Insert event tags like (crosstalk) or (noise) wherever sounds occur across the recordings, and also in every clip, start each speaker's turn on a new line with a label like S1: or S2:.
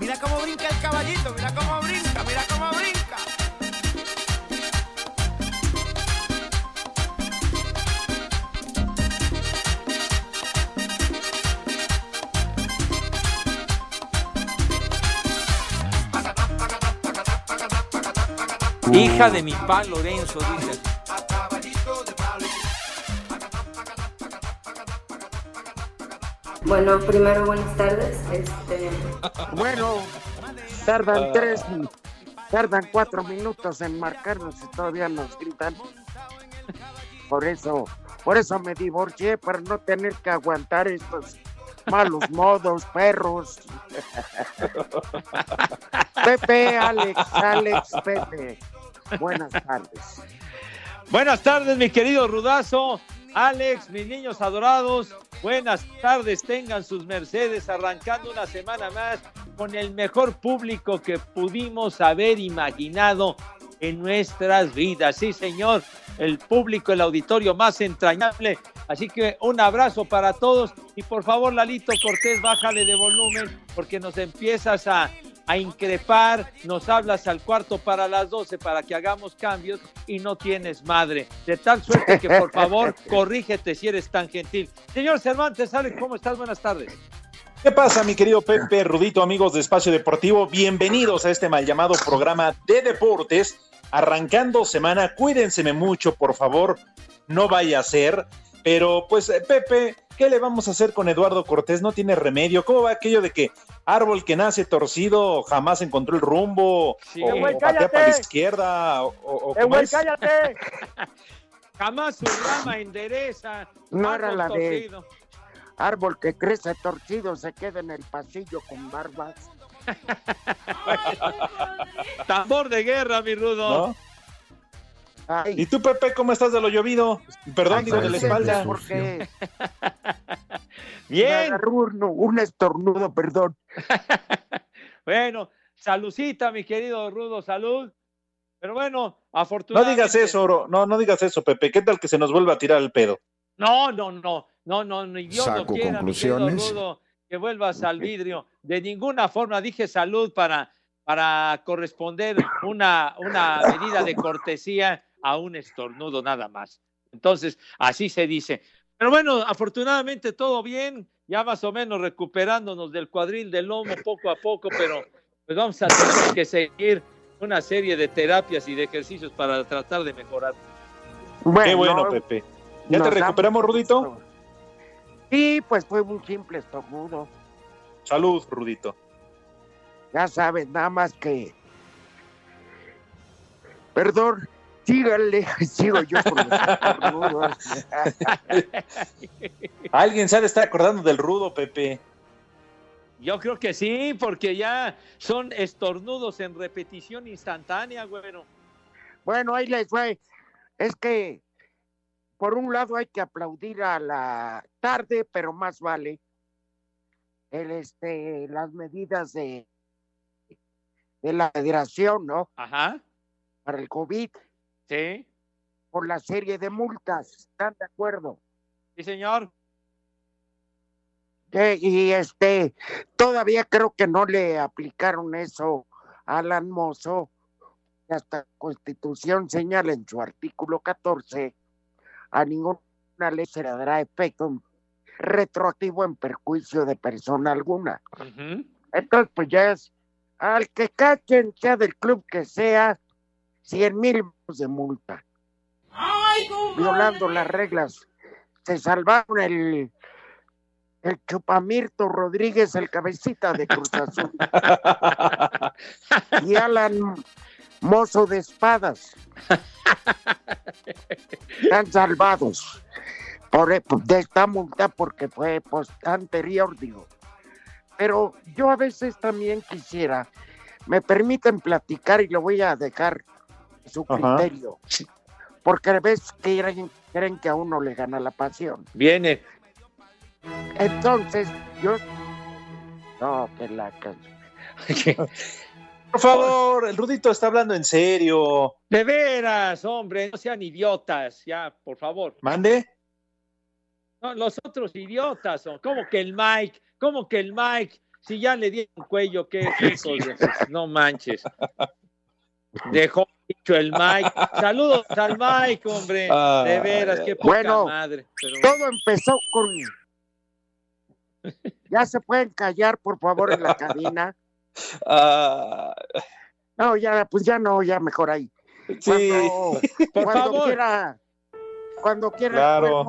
S1: Mira cómo brinca el caballito, mira cómo brinca, mira cómo brinca.
S2: Hija de mi pa Lorenzo, dice.
S3: Bueno, primero buenas tardes. Este,
S4: Bueno, tardan tres, tardan cuatro minutos en marcarnos y todavía nos gritan. Por eso, por eso me divorcié, para no tener que aguantar estos malos modos, perros. (laughs) Pepe, Alex, Alex, Pepe. Buenas tardes.
S2: Buenas tardes, mi querido Rudazo. Alex, mis niños adorados, buenas tardes, tengan sus mercedes, arrancando una semana más con el mejor público que pudimos haber imaginado en nuestras vidas. Sí, señor, el público, el auditorio más entrañable. Así que un abrazo para todos y por favor, Lalito Cortés, bájale de volumen porque nos empiezas a, a increpar, nos hablas al cuarto para las 12 para que hagamos cambios y no tienes madre. De tal suerte que por favor (laughs) corrígete si eres tan gentil. Señor Cervantes, Alex, ¿cómo estás? Buenas tardes.
S5: ¿Qué pasa, mi querido Pepe Rudito, amigos de Espacio Deportivo? Bienvenidos a este mal llamado programa de deportes. Arrancando semana, cuídense mucho, por favor, no vaya a ser. Pero, pues, Pepe, ¿qué le vamos a hacer con Eduardo Cortés? No tiene remedio. ¿Cómo va aquello de que árbol que nace torcido jamás encontró el rumbo?
S2: Sí.
S5: o,
S6: güey,
S5: o patea para la izquierda? O, o-
S6: ¡Eh,
S5: ¿cómo
S6: güey,
S5: es?
S6: cállate! (laughs)
S2: Jamás su rama endereza.
S4: No era la de-
S2: torcido.
S4: Árbol que crece torcido se queda en el pasillo con barbas. (laughs)
S2: Tambor de guerra, mi rudo.
S5: ¿No?
S4: Ay,
S5: ¿Y tú, Pepe, cómo estás de lo llovido? Perdón,
S4: ay,
S5: digo, de la espalda.
S4: Porque (laughs)
S2: Bien.
S4: un, un estornudo, perdón. (laughs)
S2: Bueno, salucita, mi querido Rudo, salud. Pero bueno,
S5: No
S2: afortunadamente.
S5: digas eso, Oro. No, no digas eso, Pepe. ¿Qué tal que se nos vuelva a tirar el pedo?
S2: No, no, no, no, no, ni Dios lo
S7: Saco
S2: quiera, mi querido
S7: conclusiones.
S2: Rudo, que vuelvas al vidrio. De ninguna forma dije salud para, para corresponder una, una medida de cortesía a un estornudo nada más. Entonces, así se dice. Pero bueno, afortunadamente todo bien, ya más o menos recuperándonos del cuadril del lomo poco a poco, pero pues vamos a tener que seguir una serie de terapias y de ejercicios para tratar de mejorar.
S4: Bueno,
S5: Qué bueno, Pepe. ¿Ya te recuperamos, Rudito?
S4: Sí, pues fue un simple estornudo.
S5: Salud, Rudito.
S4: Ya sabes, nada más que. Perdón, síganle, (laughs) sigo yo con los estornudos. (laughs)
S5: Alguien de estar acordando del rudo, Pepe.
S2: Yo creo que sí, porque ya son estornudos en repetición instantánea, güero.
S4: Bueno, ahí les fue. Es que, por un lado, hay que aplaudir a la tarde, pero más vale el, este, las medidas de, de la federación, ¿no?
S2: Ajá.
S4: Para el COVID,
S2: Sí.
S4: por la serie de multas. ¿Están de acuerdo?
S2: Sí, señor.
S4: Eh, y este, todavía creo que no le aplicaron eso a Alan Mozo. Hasta la Constitución señala en su artículo 14, a ninguna ley se le dará efecto retroactivo en perjuicio de persona alguna. Entonces, pues ya es al que cachen, sea del club que sea, 100 mil de multa. Violando las reglas. Se salvaron el, el Chupamirto Rodríguez, el cabecita de Cruz Azul. (laughs) y Alan Mozo de Espadas. Están salvados por, e, de esta multa porque fue pues, anterior, digo. Pero yo a veces también quisiera, me permiten platicar y lo voy a dejar su
S5: Ajá.
S4: criterio. Porque a veces creen, creen que a uno le gana la pasión.
S2: Viene.
S4: Entonces, yo... No, que la... can- (laughs)
S5: Por favor, el Rudito está hablando en serio.
S2: De veras, hombre, no sean idiotas, ya, por favor.
S5: Mande.
S2: No, los otros idiotas son, ¿cómo que el Mike? ¿Cómo que el Mike? Si ya le dieron cuello, ¿qué (laughs) hijos de- No manches. Dejó dicho el Mike. Saludos al Mike, hombre.
S5: Ah,
S2: De veras, qué poca
S4: Bueno,
S2: madre. Pero-
S4: Todo empezó con... (laughs) Ya se pueden callar, por favor, en la cabina.
S5: Ah,
S4: No, ya, pues ya no, ya mejor ahí.
S5: sí.
S4: Cuando, (laughs)
S2: Por
S4: cuando
S2: favor.
S4: quiera, cuando quiera
S5: Claro.
S4: el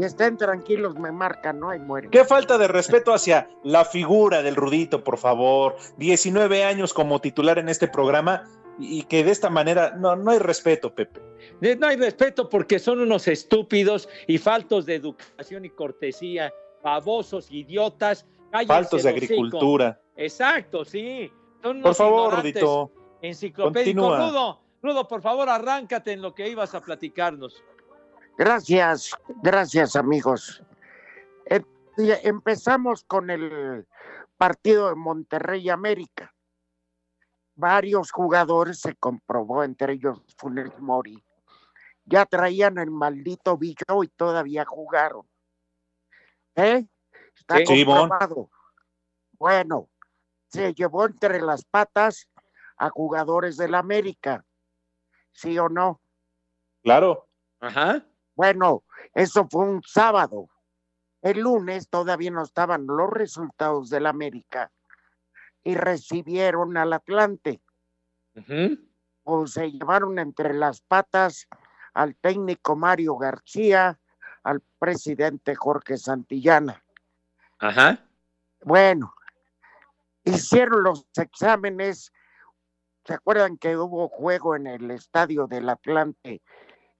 S4: y estén tranquilos, me marcan, ¿no? Y mueren.
S5: Qué falta de respeto hacia la figura del Rudito, por favor. 19 años como titular en este programa y que de esta manera no, no hay respeto, Pepe.
S2: No hay respeto porque son unos estúpidos y faltos de educación y cortesía, babosos, idiotas. Cállense
S5: Faltos de agricultura.
S2: Exacto, sí. Son
S5: Por
S2: unos
S5: favor,
S2: ignorantes
S5: Rudito.
S2: Enciclopédico.
S5: continúa.
S2: Rudo, Rudo, por favor, arráncate en lo que ibas a platicarnos.
S4: Gracias, gracias, amigos. Eh, empezamos con el partido de Monterrey América. Varios jugadores se comprobó, entre ellos Funes Mori. Ya traían el maldito billo y todavía jugaron. ¿Eh? Está
S2: Sí.
S4: Comprobado. Bueno, se llevó entre las patas a jugadores del América. ¿Sí o no?
S5: Claro.
S2: Ajá.
S4: Bueno, eso fue un sábado. El lunes todavía no estaban los resultados del América y recibieron al Atlante.
S2: Ujú.
S4: O se llevaron entre las patas al técnico Mario García, al presidente Jorge Santillana.
S2: Ajá.
S4: Bueno, hicieron los exámenes. ¿Se acuerdan que hubo juego en el estadio del Atlante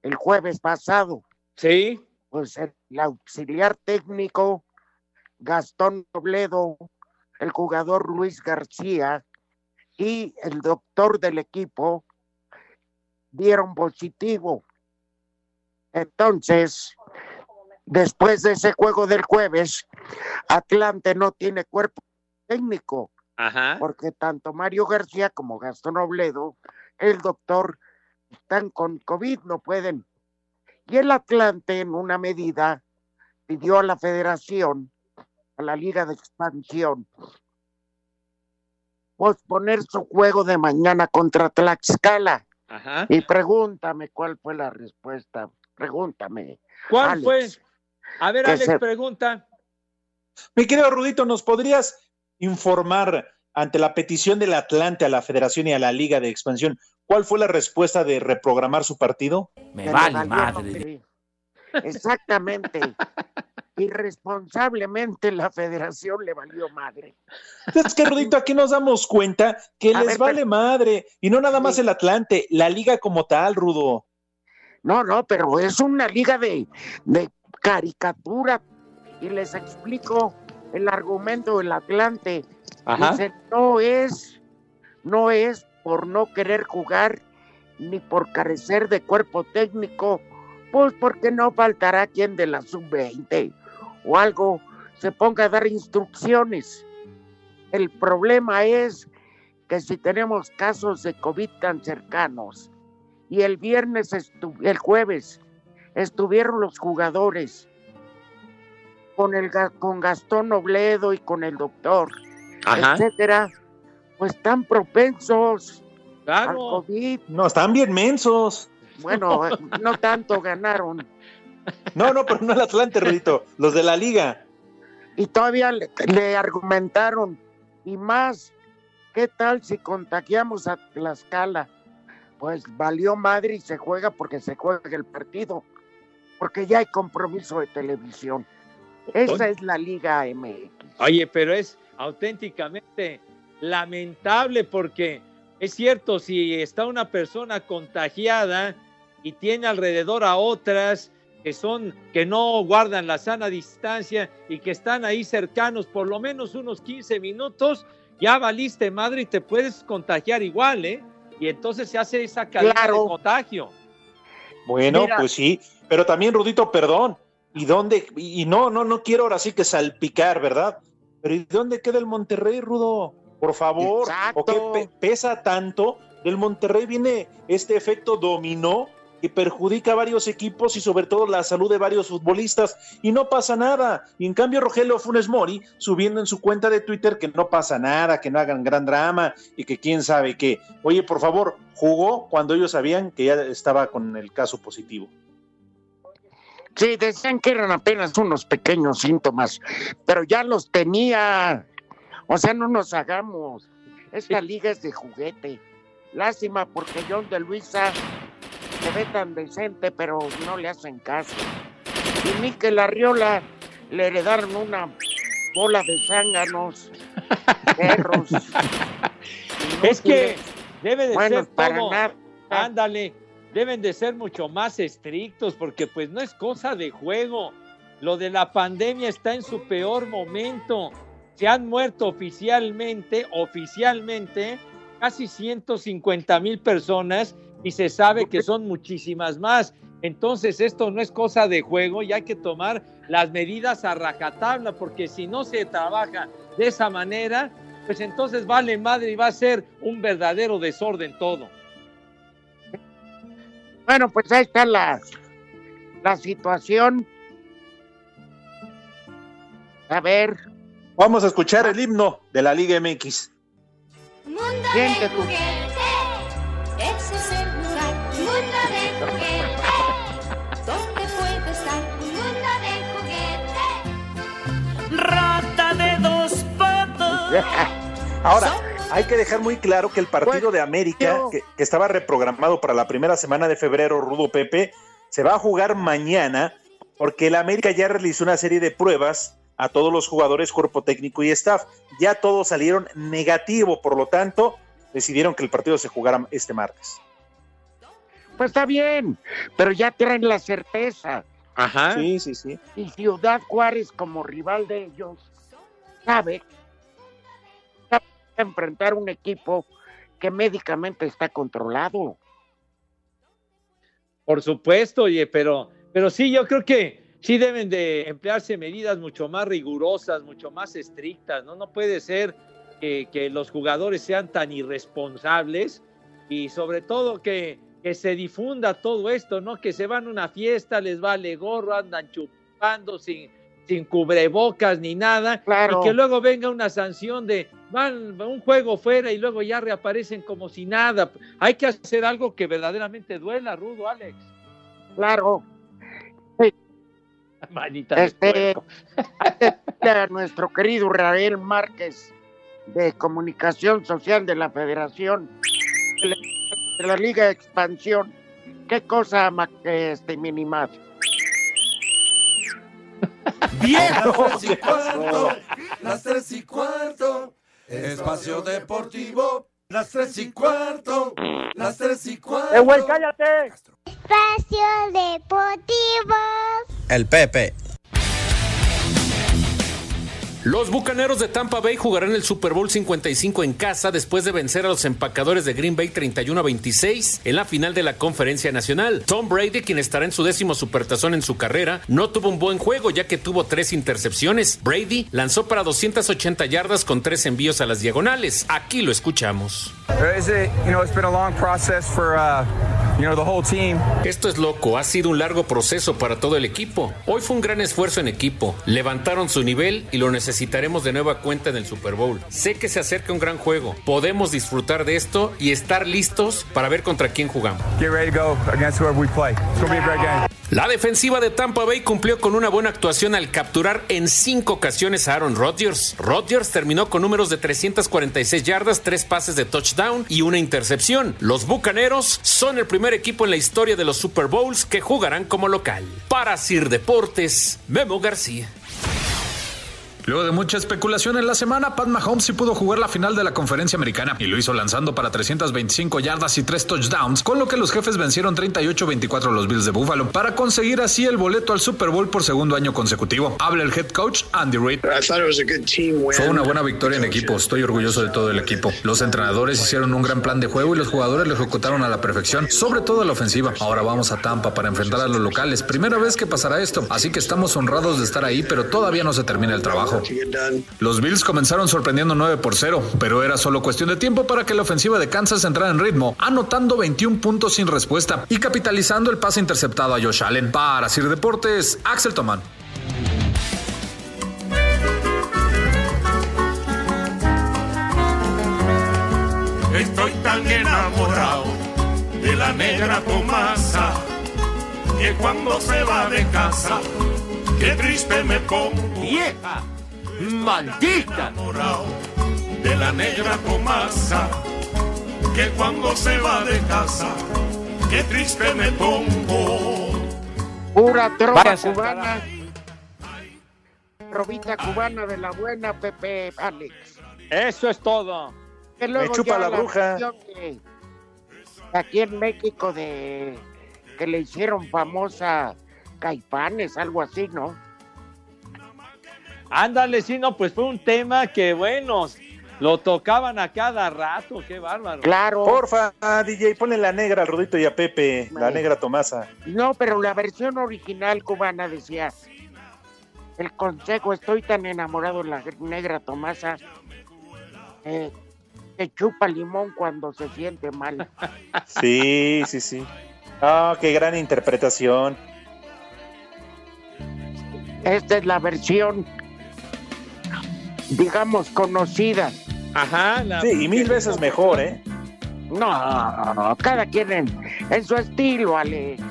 S4: el jueves pasado?
S2: Sí.
S4: pues el, auxiliar técnico Gastón Robledo, el jugador Luis García y el doctor del equipo dieron positivo. Entonces, después de ese juego del jueves, Atlante no tiene cuerpo técnico,
S2: Ajá.
S4: porque tanto Mario García como Gastón Robledo, el doctor, están con COVID, no pueden. Y el Atlante, en una medida, pidió a la federación, a la Liga de Expansión, posponer su juego de mañana contra Tlaxcala.
S2: Ajá.
S4: Y pregúntame cuál fue la respuesta. Pregúntame.
S2: ¿Cuál
S4: Alex.
S2: fue? A ver, Alex,
S4: se-
S2: pregunta.
S5: Mi querido Rudito, ¿nos podrías informar ante la petición del Atlante a la Federación y a la Liga de Expansión cuál fue la respuesta de reprogramar su partido?
S4: que le valió madre. Exactamente. (laughs) Irresponsablemente la federación le valió madre.
S5: Es que, Rudito, aquí nos damos cuenta que
S4: A
S5: les
S4: ver,
S5: vale
S4: pero-
S5: madre. Y no nada más
S4: Sí.
S5: el Atlante, la liga como tal, Rudo.
S4: No, no, pero es una liga de, de caricatura. Y les explico el argumento del Atlante.
S2: Ajá.
S4: Dice, no es, no es por no querer jugar ni por carecer de cuerpo técnico, pues porque no faltará quien de la sub-20 o algo se ponga a dar instrucciones. El problema es que si tenemos casos de COVID tan cercanos y el viernes, el jueves, estuvieron los jugadores con, el, con Gastón Nobledo y con el doctor, etcétera, pues están propensos al COVID.
S5: No, están bien mensos.
S4: Bueno, (laughs) no tanto ganaron.
S5: No, no, pero no el Atlante, Rudito, los de la liga.
S4: Y todavía le, argumentaron, y más, ¿qué tal si contagiamos a Tlaxcala? Pues valió madre y se juega porque se juega el partido, porque ya hay compromiso de televisión. Esa es la Liga MX.
S2: Oye, pero es auténticamente lamentable porque es cierto, si está una persona contagiada y tiene alrededor a otras que son que no guardan la sana distancia y que están ahí cercanos por lo menos unos 15 minutos, ya valiste madre y te puedes contagiar igual, ¿eh? Y entonces se hace esa cadena de contagio.
S5: Bueno, pues sí, pero también Rudito, perdón, ¿y dónde? Y no, no, no quiero ahora sí que salpicar, ¿verdad? Pero ¿y dónde queda el Monterrey, Rudo? Por favor, ¿o qué pesa tanto? Del Monterrey viene este efecto dominó que perjudica a varios equipos y sobre todo la salud de varios futbolistas y no pasa nada. Y en cambio Rogelio Funes Mori subiendo en su cuenta de Twitter que no pasa nada, que no hagan gran drama y que quién sabe qué. Oye, por favor, jugó cuando ellos sabían que ya estaba con el caso positivo.
S4: Sí, decían que eran apenas unos pequeños síntomas, pero ya los tenía. O sea, no nos hagamos. Esta liga es de juguete. Lástima porque John de Luisa se ve tan decente, pero no le hacen caso. Y Miquel Arriola le heredaron una bola de zánganos, (laughs) perros.
S2: es que debe de ser todo. Ándale, deben de ser mucho más estrictos porque pues no es cosa de juego. Lo de la pandemia está en su peor momento. Se han muerto oficialmente, oficialmente, casi 150 mil personas y se sabe que son muchísimas más. Entonces esto no es cosa de juego y hay que tomar las medidas a rajatabla porque si no se trabaja de esa manera, pues entonces vale madre y va a ser un verdadero desorden todo.
S4: Bueno, pues ahí está la, la situación. A ver.
S5: Vamos a escuchar el himno de la Liga MX.
S7: Mundo de juguete, ese es el lugar. Mundo de juguete, donde puede estar un mundo de juguete.
S1: Rata de dos patas. (laughs)
S5: Ahora, hay que dejar muy claro que el partido de América, que, estaba reprogramado para la primera semana de febrero, Rudo Pepe, se va a jugar mañana porque el América ya realizó una serie de pruebas a todos los jugadores, cuerpo técnico y staff. Ya todos salieron negativo, por lo tanto, decidieron que el partido se jugara este martes.
S4: Pues está bien, pero ya traen la certeza.
S5: Ajá. Sí, sí, sí.
S4: Y Ciudad Juárez como rival de ellos sabe enfrentar un equipo que médicamente está controlado.
S2: Por supuesto, oye, pero, pero sí, yo creo que sí deben de emplearse medidas mucho más rigurosas, mucho más estrictas, ¿no? No puede ser que, que los jugadores sean tan irresponsables y sobre todo que, que, se difunda todo esto, ¿no? Que se van a una fiesta, les vale gorro, andan chupando sin, sin cubrebocas ni nada, y que luego venga una sanción de van un juego fuera y luego ya reaparecen como si nada. Hay que hacer algo que verdaderamente duela, Rudo, Alex.
S4: Claro.
S2: Manita
S4: este, a nuestro querido Rafael Márquez de Comunicación Social de la Federación de la Liga de Expansión. ¿Qué cosa este, minimal?
S8: Viejo. Las tres y cuarto, las tres y cuarto, espacio deportivo, las tres y cuarto, las tres y cuarto.
S2: ¡Eh, güey, cállate!
S7: Espacio deportivo.
S6: El Pepe. Los Bucaneros de Tampa Bay jugarán el Super Bowl 55 en casa después de vencer a los empacadores de Green Bay 31 a 26 en la final de la Conferencia Nacional. Tom Brady, quien estará en su décimo supertazón en su carrera, no tuvo un buen juego ya que tuvo tres intercepciones. Brady lanzó para 280 yardas con tres envíos a las diagonales. Aquí lo escuchamos. Esto es loco, ha sido un largo proceso para todo el equipo. Hoy fue un gran esfuerzo en equipo. Levantaron su nivel y lo necesitaremos de nueva cuenta en el Super Bowl. Sé que se acerca un gran juego. Podemos disfrutar de esto y estar listos para ver contra quién jugamos. La defensiva de Tampa Bay cumplió con una buena actuación al capturar en cinco ocasiones a Aaron Rodgers. Rodgers terminó con números de 346 yardas, tres pases de touchdown y una intercepción. Los Bucaneros son el primer equipo en la historia de los Super Bowls que jugarán como local. Para Sir Deportes, Memo García.
S9: Luego de mucha especulación en la semana, Pat Mahomes sí pudo jugar la final de la conferencia americana y lo hizo lanzando para 325 yardas y 3 touchdowns, con lo que los jefes vencieron 38-24 a los Bills de Buffalo para conseguir así el boleto al Super Bowl por segundo año consecutivo. Habla el head coach Andy Reid. Fue una buena victoria en equipo, estoy orgulloso de todo el equipo. Los entrenadores hicieron un gran plan de juego y los jugadores lo ejecutaron a la perfección, sobre todo a la ofensiva. Ahora vamos a Tampa para enfrentar a los locales. Primera vez que pasará esto, así que estamos honrados de estar ahí, pero todavía no se termina el trabajo. Los Bills comenzaron sorprendiendo 9 por 0, pero era solo cuestión de tiempo para que la ofensiva de Kansas entrara en ritmo, anotando 21 puntos sin respuesta y capitalizando el pase interceptado a Josh Allen. Para Sir Deportes, Axel Tomán.
S8: Estoy tan enamorado de la negra Tomasa que cuando se va de casa, qué triste me pongo.
S1: ¡Vieja! ¡Maldita!
S8: de la negra Tomasa que cuando se va de casa, qué triste me pongo.
S4: Pura trova cubana. Trovita cubana de la buena, Pepe Alex.
S2: Eso es todo.
S4: Que luego
S5: chupa
S4: ya
S5: la bruja.
S4: de- aquí en México de que le hicieron famosa Caipanes, algo así, ¿no?
S2: Ándale, sí, no, pues fue un tema que, bueno, lo tocaban a cada rato, qué bárbaro.
S4: Claro.
S5: Porfa, DJ, ponle la negra al Rudito y a Pepe, la negra Tomasa.
S4: No, pero la versión original cubana decía, el consejo, estoy tan enamorado de la negra Tomasa, eh, que chupa limón cuando se siente mal. (laughs)
S5: Sí, sí, sí. Ah, qué gran interpretación.
S4: Esta es la versión, digamos, conocida.
S2: Ajá, la-
S5: Sí, y mil veces mejor, ¿eh?
S4: No, cada quien en, en su estilo, Alex.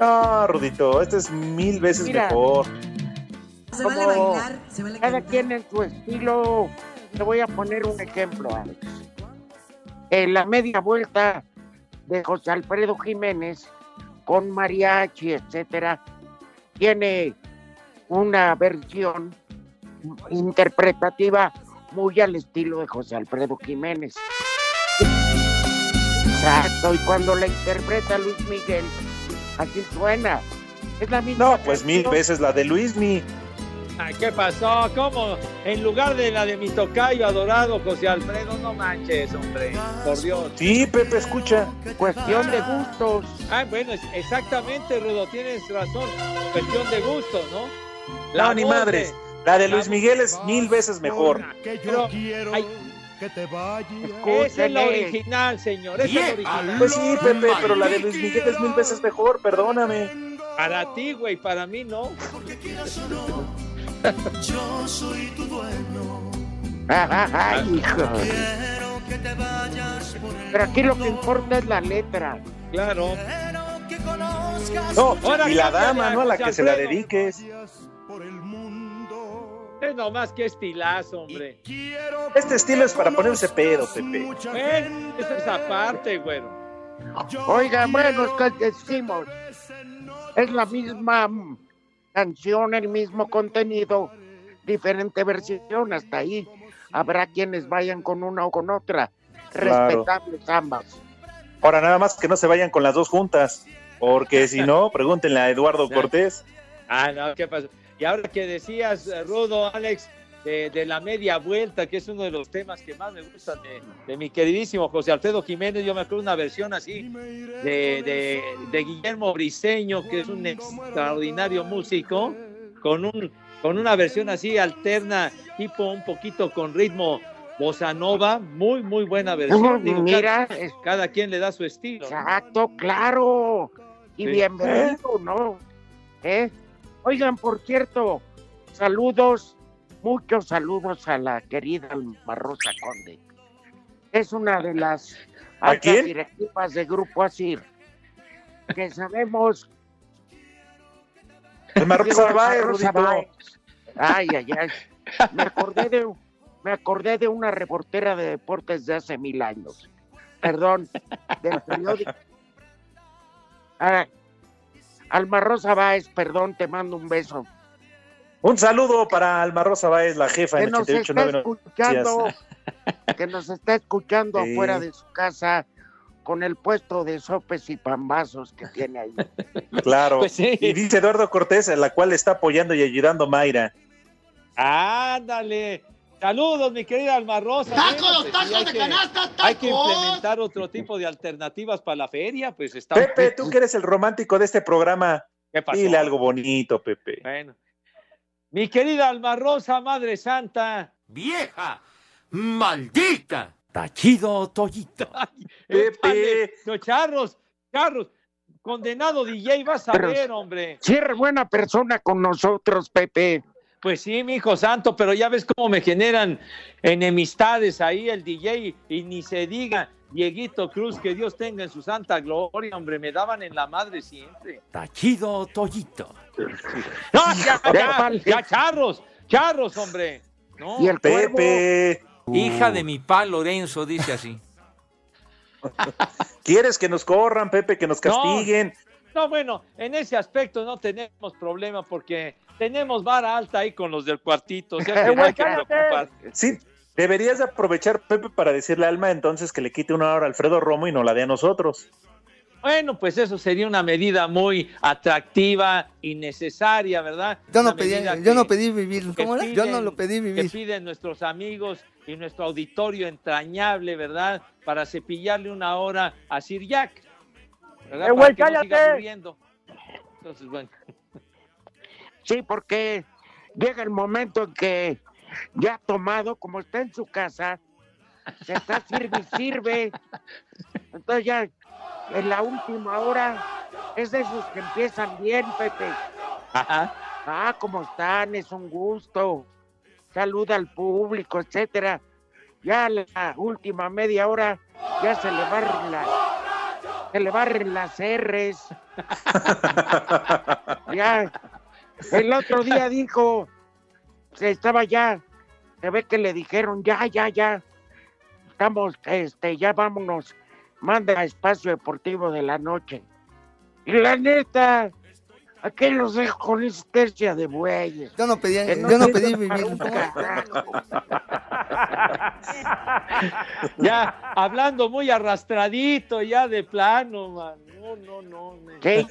S5: No, Rudito, este es mil veces
S4: Mira.
S5: mejor.
S10: Se vale
S4: Como
S10: bailar, se vale
S4: Cada
S10: cantar.
S4: quien en su estilo. Te voy a poner un ejemplo, Alex. En la media vuelta de José Alfredo Jiménez con mariachi, etcétera, tiene una versión interpretativa muy al estilo de José Alfredo Jiménez. Exacto, y cuando la interpreta Luis Miguel, así suena. Es la misma
S5: No, pues mil veces la de Luismi.
S2: Ay, ¿Qué pasó? ¿Cómo? En lugar de la de mi tocayo adorado José Alfredo, no manches, hombre. Por Dios.
S5: Sí, Pepe, escucha.
S4: Cuestión de gustos.
S2: Ah, bueno, exactamente, Rudo, tienes razón. Cuestión de gusto, ¿no?
S5: No, ni
S2: de-
S5: madres. La de Luis Miguel es mil veces mejor.
S8: Que yo
S2: Pero,
S8: quiero
S2: ay,
S8: que te vayas.
S2: esa es la
S4: Escúcheme.
S2: original, señor. Es la original.
S5: Pues sí, Pepe, pero la de Luis Miguel es mil veces mejor, perdóname.
S2: Para ti, güey, para mí no.
S8: Yo soy tu dueño.
S4: Ay, hijo.
S8: Quiero que te vayas por el
S4: Pero aquí lo que importa es la letra.
S2: Claro.
S8: Quiero que conozcas
S5: No, y la dama,
S2: a
S5: ¿no? A la que se la dediques.
S8: por el mundo.
S2: Es nomás que estilazo, hombre.
S8: Quiero
S5: Este estilo es para ponerse pedo, Pepe.
S2: Ven, esa es aparte, güero.
S4: Oiga, bueno, es que decimos, es la misma canción, el mismo contenido, diferente versión, hasta ahí. Habrá quienes vayan con una o con otra,
S5: Claro.
S4: respetables ambas.
S5: Ahora nada más que no se vayan con las dos juntas, porque si no, pregúntenle a Eduardo Cortés.
S2: Ah, no, ¿qué pasó? Y ahora que decías, eh, Rudo, Alex, de, de la media vuelta, que es uno de los temas que más me gustan de, de mi queridísimo José Alfredo Jiménez. Yo me acuerdo una versión así de, de, Guillermo Briseño, que es un extraordinario músico, con, un, con una versión así alterna, tipo un poquito con ritmo bossa nova, muy, muy buena versión. Digo,
S4: Mira,
S2: cada, quien le da su estilo.
S4: Exacto, claro. Y
S2: Sí.
S4: bienvenido, ¿no? ¿Eh? Oigan, por cierto, saludos, muchos saludos a la querida Alma Rosa Conde. Es una de las directivas de Grupo Asir. Que sabemos.
S5: Alma Rosa. Báez.
S4: Ay, ay, ay. Me acordé de, me acordé de una reportera de deportes de hace mil años. Perdón, del periódico. Ah, Alma Rosa Báez, perdón, te mando un beso.
S5: Un saludo para Alma Rosa Báez, la jefa
S4: Que
S5: en
S4: nos está
S5: 88.9
S4: escuchando, (laughs) que nos está escuchando
S5: Sí.
S4: afuera de su casa con el puesto de sopes y pambazos que tiene ahí. (laughs)
S5: Claro.
S2: Pues sí.
S5: Y dice Eduardo Cortés, a la cual está apoyando y ayudando Mayra.
S2: Ándale. Saludos, mi querida Alma Rosa.
S10: ¡Tacos,
S2: Bueno, pues,
S10: tacos de
S2: que-
S10: canasta,
S2: Hay que
S10: tacos!
S2: implementar otro tipo de alternativas para la feria, pues está.
S5: Pepe, tú que eres el romántico de este programa,
S2: ¿Qué pasó?
S5: dile algo bonito, Pepe.
S2: Bueno. Mi querida Alma Rosa, Madre Santa.
S11: ¡Vieja! ¡Maldita! Tachido Toyito. (laughs)
S2: Pepe. No, charros, charros. Condenado DJ, vas a
S4: Pero-
S2: ver, hombre.
S4: Si eres buena persona con nosotros, Pepe.
S2: Pues sí, mi hijo santo, pero ya ves cómo me generan enemistades ahí el DJ y ni se diga Dieguito Cruz, que Dios tenga en su santa gloria, hombre, me daban en la madre siempre.
S11: Tachido Toyito.
S2: No, ya, ya, ya, charros, charros, hombre. No,
S4: Y el cuervo,
S5: Pepe,
S11: Hija de mi pa Lorenzo, dice así. (laughs)
S5: ¿quieres que nos corran, Pepe, que nos castiguen?
S2: no, bueno, en ese aspecto no tenemos problema porque tenemos vara alta ahí con los del cuartito, o sea (laughs) que no hay que preocupar.
S5: Sí, deberías de aprovechar, Pepe, para decirle a Alma entonces que le quite una hora a Alfredo Romo y no la dé a nosotros.
S2: Bueno, pues eso sería una medida muy atractiva y necesaria, ¿verdad?
S12: Yo no pedí, yo
S2: que-
S12: no pedí vivir.
S2: que
S12: ¿Cómo era? Yo no lo pedí
S2: que
S12: vivir.
S2: piden nuestros amigos y nuestro auditorio entrañable, ¿verdad? Para cepillarle una hora a Sir Jack. ¿verdad?
S4: ¡Eh,
S2: Para que no siga
S4: cállate!
S2: Entonces, bueno.
S4: Sí, porque llega el momento en que ya tomado, como está en su casa, se está sirve y sirve. Entonces ya en la última hora es de esos que empiezan bien, Pepe.
S2: Ajá.
S4: Ah, ¿cómo están? Es un gusto. Saluda al público, etcétera. Ya la última media hora ya se le barren las, se le barren las R's. (laughs) ya. El otro día dijo, se estaba ya, se ve que le dijeron, ya, ya, ya. Estamos, este, ya vámonos. Manda a Espacio Deportivo de la Noche. Y la neta, ¿a qué los dejo con esa tercia de bueyes?
S12: Yo no pedí,
S4: no
S12: yo no pedí vivir. (laughs)
S2: Ya, hablando muy arrastradito, ya de plano, man. No, no, no.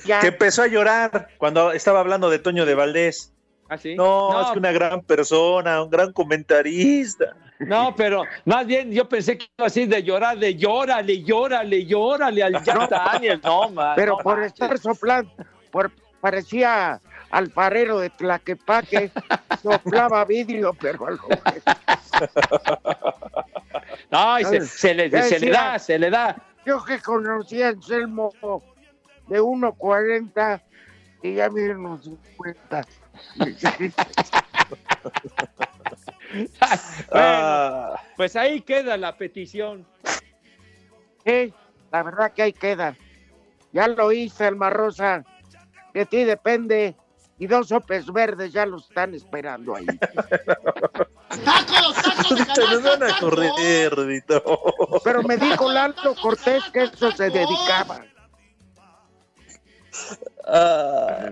S4: ya.
S5: Que empezó a llorar cuando estaba hablando de Toño de Valdés.
S2: ¿Ah, sí?
S5: No,
S2: No,
S5: es que una gran persona, un gran comentarista.
S2: No, pero más bien yo pensé que iba así de llorar, de llórale, llórale, llórale al (laughs) Jack Daniel. No, man.
S4: Pero
S2: no,
S4: por
S2: man.
S4: estar soplando, por, parecía alfarero de Tlaquepaque, (laughs) soplaba vidrio, pero algo. (laughs)
S2: No, y se, se le, se le da, se le da.
S4: Yo que conocí a Anselmo de 1.40 y ya mide unos 50. (laughs)
S2: Bueno, pues ahí queda la petición.
S4: Sí, la verdad que ahí queda. Ya lo hice, Alma Rosa. De ti depende. Y dos sopes verdes ya los están esperando ahí. (laughs)
S10: ¡Tacos, tacos de
S5: van
S10: canasta,
S5: a correr, Rudito.
S4: Pero me dijo Lalo Cortés que eso se dedicaba.
S5: Ah,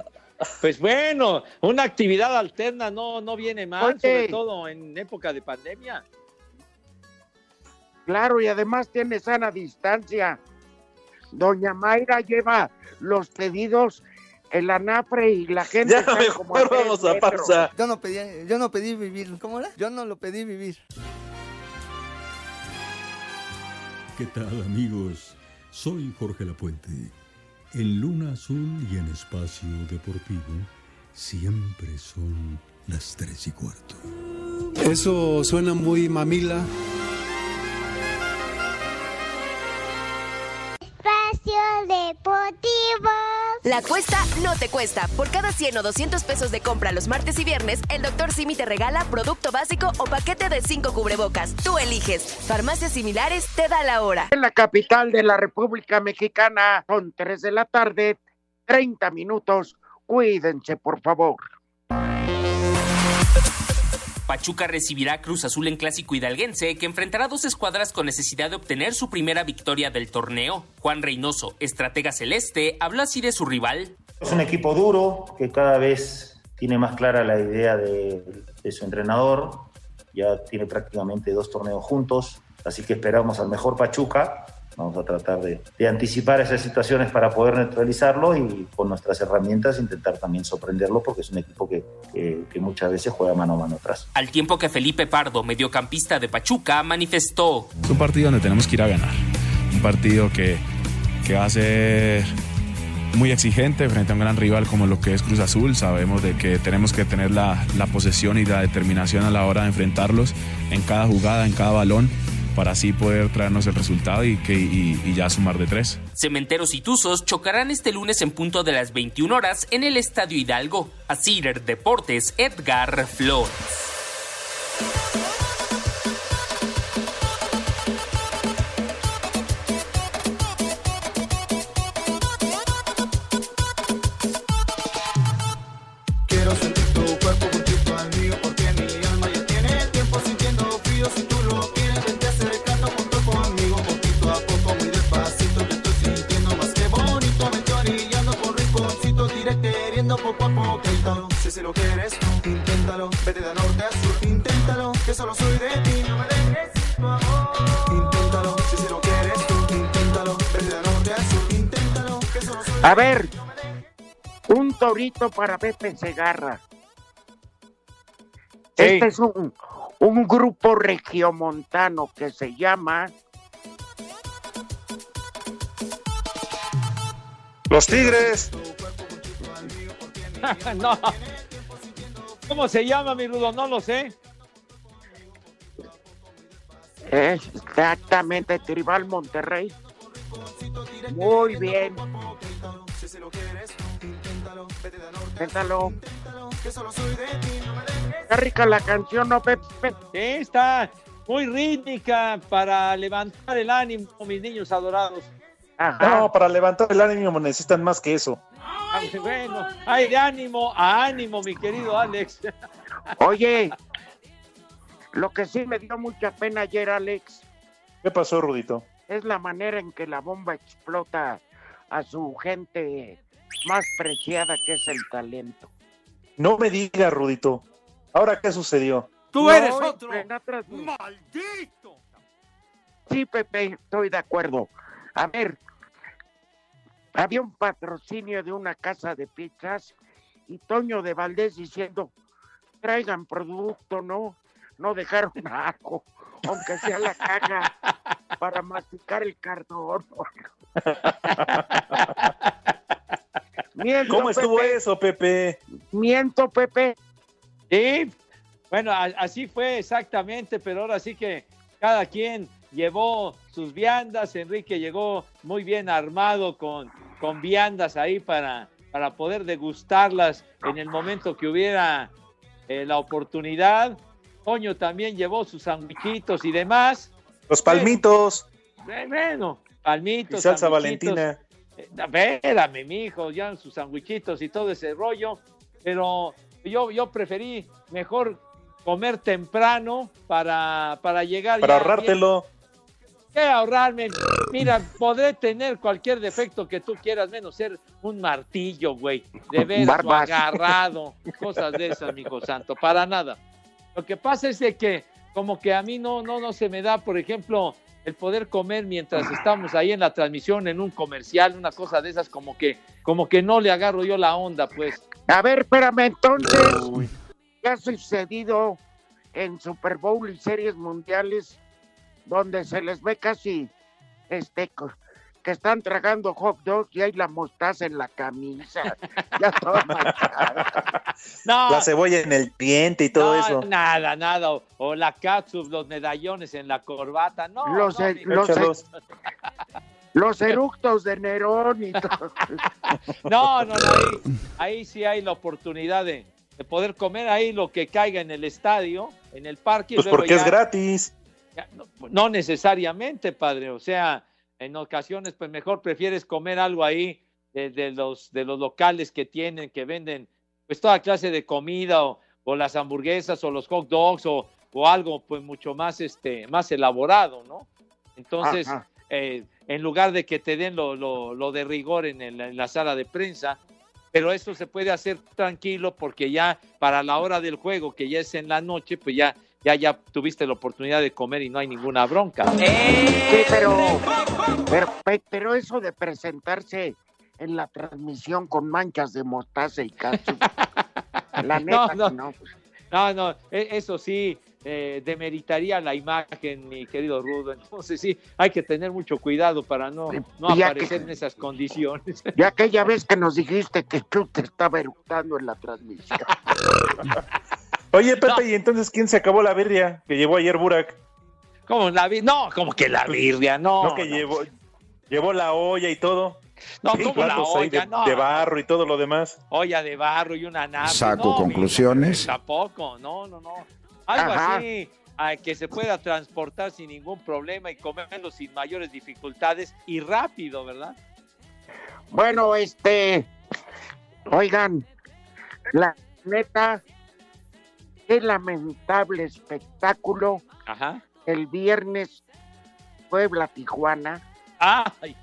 S2: Pues bueno, una actividad alterna no, no viene mal,
S4: Oye.
S2: sobre todo en época de pandemia.
S4: Claro, y además tiene sana distancia. Doña Mayra lleva los pedidos el anafre y la (laughs) gente.
S5: Ya mejor
S4: como
S5: vamos a pausa.
S12: Yo no pedí, yo no pedí vivir. ¿Cómo era? Yo no lo pedí vivir.
S13: ¿Qué tal amigos? Soy Jorge Lapuente. En Luna Azul y en Espacio Deportivo siempre son las tres y cuarto.
S14: Eso suena muy mamila.
S7: Espacio Deportivo.
S15: La cuesta no te cuesta. Por cada 100 o 200 pesos de compra los martes y viernes, el Dr. Simi te regala producto básico o paquete de 5 cubrebocas. Tú eliges. Farmacias similares te da la hora.
S4: En la capital de la República Mexicana, son 3 de la tarde, 30 minutos. Cuídense, por favor.
S16: Pachuca recibirá a Cruz Azul en clásico hidalguense, que enfrentará dos escuadras con necesidad de obtener su primera victoria del torneo. Juan Reynoso, estratega celeste, habló así de su rival.
S17: Es un equipo duro que cada vez tiene más clara la idea de, de su entrenador. Ya tiene prácticamente dos torneos juntos, así que esperamos al mejor Pachuca. Vamos a tratar de, de anticipar esas situaciones para poder neutralizarlo y con nuestras herramientas intentar también sorprenderlo porque es un equipo que, que- que muchas veces juega mano a mano atrás.
S16: Al tiempo que Felipe Pardo, mediocampista de Pachuca, manifestó.
S18: Es un partido donde tenemos que ir a ganar. Un partido que, que va a ser muy exigente frente a un gran rival como lo que es Cruz Azul. Sabemos de que tenemos que tener la, la posesión y la determinación a la hora de enfrentarlos en cada jugada, en cada balón, para así poder traernos el resultado y, que, ya sumar de tres.
S16: Cementeros y Tuzos chocarán este lunes en punto de las 21 horas en el Estadio Hidalgo. A Cider Deportes, Edgar Flores.
S19: A
S4: ver, un torito para Pepe Segarra. Este es un, un grupo regiomontano que se llama
S5: Los Tigres. (laughs)
S2: no. ¿Cómo se llama, mi Rudo? No lo sé.
S4: exactamente Tribal Monterrey. Muy bien. Inténtalo. Está rica la canción, ¿no, Pepe?
S2: Sí, está muy rítmica para levantar el ánimo, mis niños adorados.
S5: No, para levantar el ánimo necesitan más que eso.
S2: Ah, Bueno, hay de ánimo a ánimo, mi querido Alex. (laughs)
S4: Oye, lo que sí me dio mucha pena ayer, Alex,
S5: ¿Qué pasó, Rudito?
S4: Es la manera en que la bomba explota a su gente más preciada que es el talento.
S5: No me digas, Rudito. ¿Ahora qué sucedió?
S11: Tú
S4: No,
S11: eres
S4: en
S11: otro. ¡Maldito!
S4: Sí, Pepe, estoy de acuerdo. A ver, había un patrocinio de una casa de pizzas y Toño de Valdés diciendo, traigan producto, no, no dejaron algo, aunque sea la caja (laughs) para masticar el cartón. Miento,
S5: ¿Cómo estuvo
S4: Pepe.
S5: eso, Pepe?
S4: Miento, Pepe.
S2: Sí, bueno, a- así fue exactamente, pero ahora sí que cada quien llevó sus viandas. Enrique llegó muy bien armado con, con viandas ahí para, para poder degustarlas en el momento que hubiera eh, la oportunidad. Toño también llevó sus sandwichitos y demás.
S5: Los palmitos
S2: Eh, Bueno,
S5: y
S2: palmitos.
S5: salsa
S2: sandwichitos.
S5: valentina.
S2: Eh, Espérame, mi hijo, ya sus sandwichitos y todo ese rollo, pero yo, yo preferí mejor comer temprano para, para llegar.
S5: Para ahorrártelo.
S2: bien. ¿Qué ahorrarme? Mira, podré tener cualquier defecto que tú quieras, menos ser un martillo, güey, de (laughs) veras, agarrado, cosas de esas, amigo santo, para nada. Lo que pasa es de que como que a mí no, no, no se me da, por ejemplo, el poder comer mientras estamos ahí en la transmisión, en un comercial, una cosa de esas, como que, como que no le agarro yo la onda, pues.
S4: A ver, espérame, entonces, ¿qué ha sucedido en Super Bowl y series mundiales donde se les ve casi este que están tragando hot dogs y hay la mostaza en la camisa? (laughs) Ya toda.
S2: No,
S5: La cebolla en el diente y todo
S2: no,
S5: eso.
S2: Nada, nada. O, o la catsup, los medallones en la corbata. No,
S4: Los,
S2: no,
S4: e- los, e-
S5: Échalos.
S4: los eructos de Nerón y todo. (laughs)
S2: no, no, no, ahí, ahí sí hay la oportunidad de, de poder comer ahí lo que caiga en el estadio, en el parque.
S5: Pues porque es gratis.
S2: ya no, no necesariamente, padre. O sea, en ocasiones, pues mejor prefieres comer algo ahí de, de los, de los locales que tienen, que venden pues toda clase de comida o, o las hamburguesas o los hot dogs o, o algo pues mucho más, este, más elaborado, ¿no? Entonces, eh, en lugar de que te den lo, lo- lo de rigor en, el- en la sala de prensa, pero eso se puede hacer tranquilo porque ya para la hora del juego, que ya es en la noche, pues ya, ya, ya tuviste la oportunidad de comer y no hay ninguna bronca.
S4: Sí, pero, pero, pe- pero eso de presentarse en la transmisión con manchas de mostaza y catsup, (laughs) la neta,
S2: no.
S4: no.
S2: No, no, e- eso sí eh, demeritaría la imagen, mi querido Rudo. Entonces sí, hay que tener mucho cuidado para no, no aparecer
S4: que-
S2: en esas condiciones.
S4: Y aquella vez que nos dijiste que tú te estaba eructando en la transmisión. (laughs)
S5: Oye, Pepe, ¿y entonces quién se acabó la birria que llevó ayer Burak?
S2: ¿Cómo la? No, como que la birria, no.
S5: No, que llevó, llevó la olla y todo.
S2: No,
S5: Sí,
S2: como la olla,
S5: de,
S2: no.
S5: de barro y todo lo demás.
S2: olla de barro y una nave.
S20: Saco
S2: no,
S20: conclusiones.
S2: tampoco, no, no, no. Algo
S4: Ajá.
S2: así a que se pueda transportar sin ningún problema y comerlo sin mayores dificultades y rápido, ¿verdad?
S4: Bueno, este, oigan, la neta, qué lamentable espectáculo
S2: Ajá.
S4: el viernes Puebla Tijuana
S2: Ay,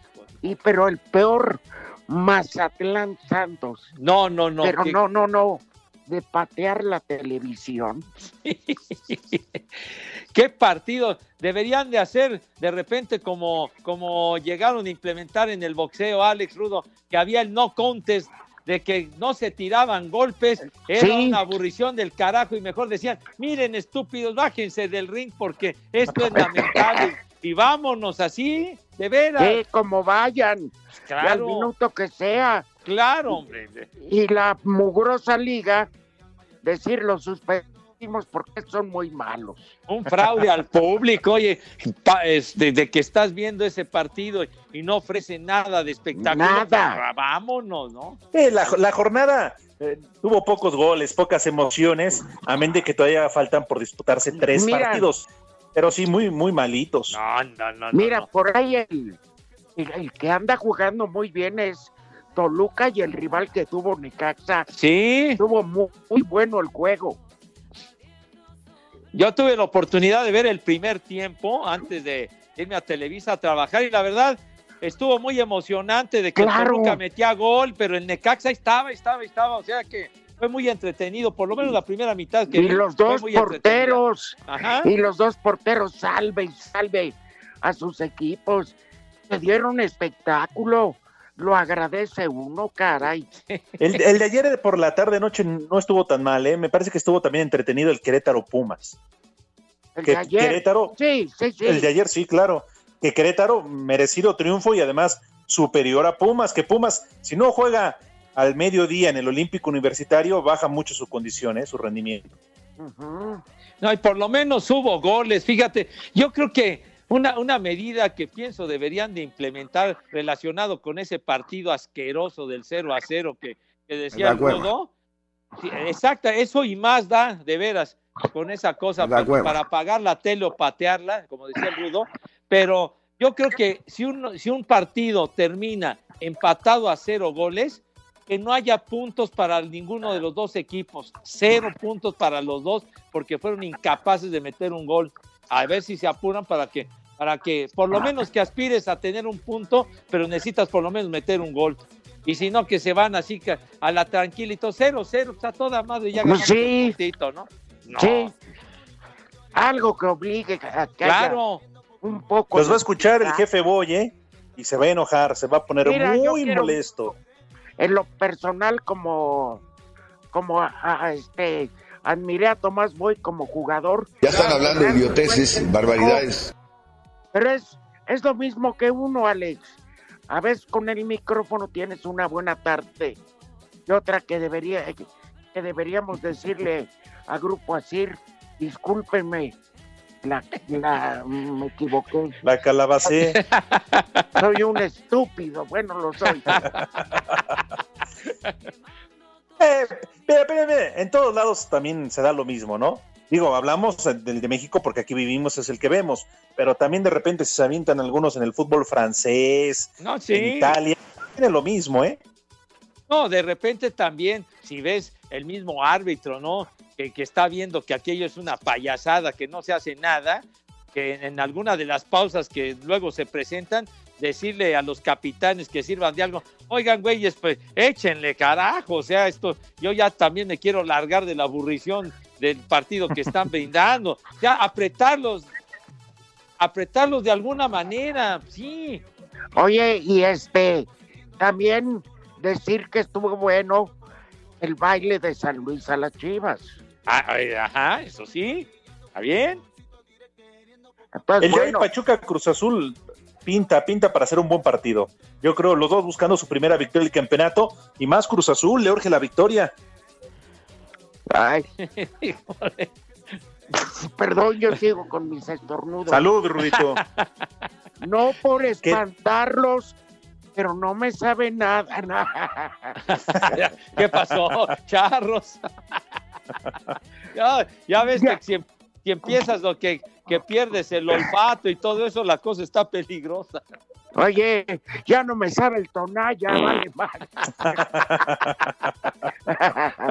S4: y pero el peor Mazatlán Santos.
S2: no, no, no.
S4: pero
S2: que-
S4: no, no, no, de patear la televisión. (laughs)
S2: ¿Qué partido deberían de hacer de repente como, como llegaron a implementar en el boxeo, Alex Rudo, que había el no contest, de que no se tiraban golpes, era
S4: Sí.
S2: una aburrición del carajo y mejor decían, miren estúpidos, bájense del ring porque esto es (laughs) lamentable y vámonos así, de veras.
S4: Que como vayan, al minuto que sea.
S2: claro, hombre.
S4: Y la mugrosa liga, decir lo porque son muy malos.
S2: un fraude al público, oye, pa- este, de que estás viendo ese partido y no ofrece nada de espectáculo,
S4: Nada.
S2: pues, vámonos, ¿no?
S5: Eh, la, la jornada eh, tuvo pocos goles, pocas emociones, amén de que todavía faltan por disputarse tres
S4: Mira.
S5: partidos. Pero sí, muy, muy malitos.
S2: No, no, no.
S4: Mira, por ahí el, el, el que anda jugando muy bien es Toluca y el rival que tuvo Necaxa.
S2: Sí,
S4: Estuvo muy, muy bueno el juego.
S2: Yo tuve la oportunidad de ver el primer tiempo antes de irme a Televisa a trabajar y la verdad estuvo muy emocionante de que
S4: Claro.
S2: Toluca metía gol, pero el Necaxa estaba, estaba, estaba, o sea que fue muy entretenido, por lo menos la primera mitad que
S4: Y
S2: vi,
S4: los
S2: fue
S4: dos porteros,
S2: Ajá.
S4: y los dos porteros, salve y salve a sus equipos. Se dieron espectáculo. Lo agradece uno, caray. (laughs)
S5: El, el de ayer por la tarde noche no estuvo tan mal, ¿eh? Me parece que estuvo también entretenido el Querétaro Pumas.
S4: El
S5: Que
S4: de ayer.
S5: Querétaro,
S4: Sí, sí, sí.
S5: el de ayer sí, claro. Que Querétaro, merecido triunfo y además superior a Pumas. Que Pumas, si no juega al mediodía en el Olímpico Universitario, baja mucho su condición, ¿eh? su rendimiento.
S2: No, y por lo menos hubo goles. Fíjate, yo creo que una, una medida que pienso deberían de implementar relacionado con ese partido asqueroso del 0 a 0 que, que decía
S20: hueva.
S2: Rudo. Sí, exacta, eso y más da, de veras, con esa cosa para apagar la tele o patearla, como decía el Rudo. Pero yo creo que si un, si un partido termina empatado a cero goles, que no haya puntos para ninguno de los dos equipos, cero puntos para los dos, porque fueron incapaces de meter un gol. A ver si se apuran para que, para que por lo menos que aspires a tener un punto, pero necesitas por lo menos meter un gol. Y si no, que se van así que a la tranquilito, cero, cero, está toda madre, ya
S4: Pues
S2: ganamos
S4: sí.
S2: un puntito, ¿no? No,
S4: Sí. Algo que obligue a que haya
S2: claro.
S4: un poco.
S5: Los va a escuchar el jefe Boy, ¿eh? Y se va a enojar, se va a poner
S4: Mira,
S5: muy molesto.
S4: En lo personal, como, como a- a- este, admiré a Tomás Boy como jugador.
S20: Ya están hablando de idioteces, barbaridades.
S4: Pero es, es lo mismo que uno, Alex. A veces con el micrófono tienes una buena tarde y otra que debería que deberíamos decirle a Grupo Asir, discúlpenme, la, la- me equivoqué.
S5: La calabacé. (laughs)
S4: Soy un estúpido, bueno, lo soy. (laughs)
S5: Eh, pero, pero, pero, en todos lados también se da lo mismo, ¿no? Digo, hablamos del de México porque aquí vivimos, es el que vemos, pero también de repente se avientan algunos en el fútbol francés,
S2: No, sí.
S5: en Italia, tiene lo mismo, ¿eh?
S2: No, de repente también, si ves el mismo árbitro, ¿no? Que, que está viendo que aquello es una payasada, que no se hace nada, que en alguna de las pausas que luego se presentan, decirle a los capitanes que sirvan de algo, oigan, güeyes, pues échenle carajo, o sea, esto, yo ya también me quiero largar de la aburrición del partido que están brindando, ya apretarlos, apretarlos de alguna manera, sí.
S4: Oye, y este, también decir que estuvo bueno el baile de San Luis a las Chivas.
S2: Ah, Ajá, eso sí, está bien.
S4: Entonces,
S5: el de
S4: bueno,
S5: Pachuca Cruz Azul pinta, pinta para hacer un buen partido. Yo creo los dos buscando su primera victoria del campeonato y más Cruz Azul le urge la victoria.
S4: Ay. (laughs) (laughs) Perdón, yo sigo con mis estornudos.
S5: Salud, Rudito. (laughs)
S4: No por espantarlos, pero no me sabe nada. nada.
S2: ¿Qué pasó? Charros. ya, ya ves que si, si empiezas lo que, que pierdes el olfato y todo eso, la cosa está peligrosa.
S4: Oye, ya no me sabe el tonalla, vale, vale.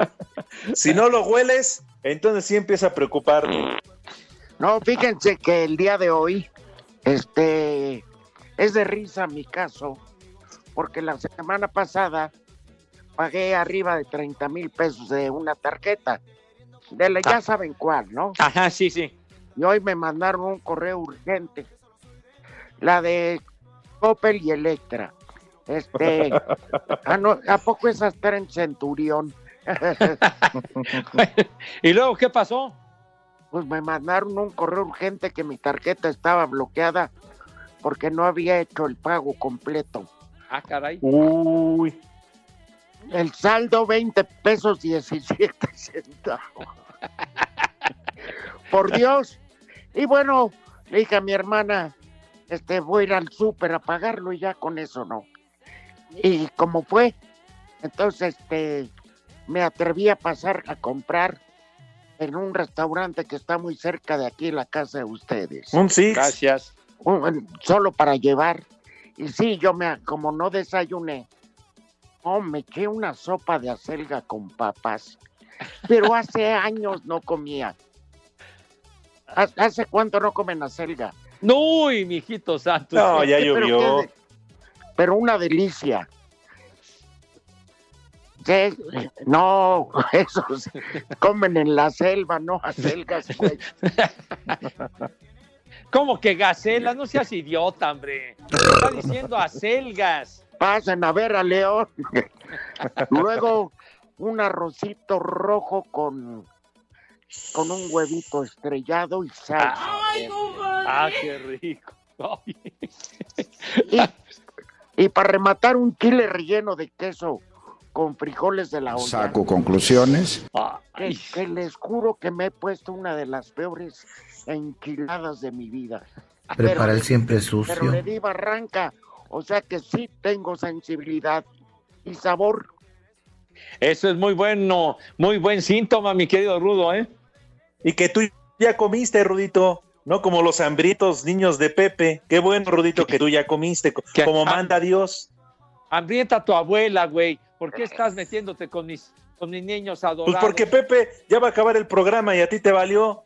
S4: (laughs)
S5: Si no lo hueles, entonces sí empieza a preocuparte.
S4: No, fíjense que el día de hoy, este, es de risa mi caso, porque la semana pasada pagué arriba de 30 mil pesos de una tarjeta, de la, ya saben cuál, ¿no?
S2: Ajá, sí, sí.
S4: Y hoy me mandaron un correo urgente, la de Opel y Electra. Este, (laughs) ah, no, ¿a poco esas en Centurión? (laughs)
S2: ¿Y luego qué pasó?
S4: Pues me mandaron un correo urgente que mi tarjeta estaba bloqueada porque no había hecho el pago completo.
S2: Ah, caray.
S5: Uy.
S4: El saldo 20 pesos 17 centavos. (laughs) Por Dios. Y bueno, le dije a mi hermana, este, voy a ir al súper a pagarlo y ya con eso no. Y como fue, entonces este, me atreví a pasar a comprar en un restaurante que está muy cerca de aquí, la casa de ustedes.
S5: Un six.
S2: Gracias.
S4: Un- solo para llevar. Y sí, yo me, como no desayuné, no, me eché una sopa de acelga con papas, pero hace (laughs) años no comía. ¿Ha- ¿Hace cuánto no comen acelga?
S2: No, y mijito santo.
S5: No, ya
S4: pero
S5: llovió.
S4: qué Pero una delicia. (laughs) Sí, no, esos comen en la selva, no acelgas, güey. (laughs)
S2: ¿Cómo que gacelas? No seas idiota, hombre. Está diciendo acelgas.
S4: Pasen a ver a León. (laughs) Luego un arrocito rojo con, con un huevito estrellado y sal.
S2: Ah, qué rico. (laughs) Ay.
S4: Y, y para rematar un chile relleno de queso con frijoles de la olla.
S20: Saco conclusiones.
S4: Que, que les juro que me he puesto una de las peores enchiladas de mi vida.
S20: Prepara
S4: Pero-
S20: el siempre
S4: Pero
S20: sucio.
S4: le di barranca, o sea que sí tengo sensibilidad y sabor.
S2: Eso es muy bueno, muy buen síntoma, mi querido Rudo, ¿eh?
S5: Y que tú ya comiste, Rudito. No como los hambrientos niños de Pepe. Qué bueno, Rudito, que tú ya comiste, como manda Dios.
S2: Hambrienta tu abuela, güey. ¿Por qué estás metiéndote con mis, con mis niños adorados?
S5: Pues porque Pepe ya va a acabar el programa y a ti te valió.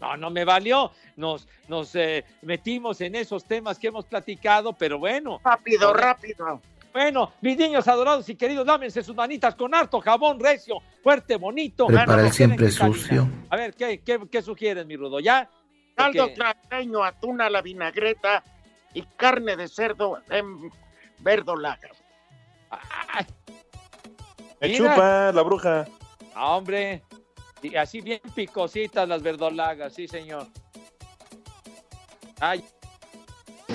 S2: No, no me valió. Nos, nos eh, metimos en esos temas que hemos platicado, pero bueno.
S4: Rápido, rápido.
S2: Bueno, mis niños adorados y queridos, lámense sus manitas con harto jabón recio, fuerte, bonito.
S20: Prepara
S2: Bueno,
S20: el siempre sucio.
S2: A ver, ¿qué, qué, qué sugieres, mi Rudo? ¿Ya?
S4: Caldo
S2: qué?
S4: traseño, atún a la vinagreta y carne de cerdo en verdolaga.
S5: Me
S2: Mira.
S5: chupa la bruja.
S2: Ah, hombre. Y así bien picositas las verdolagas, sí, señor. Ay,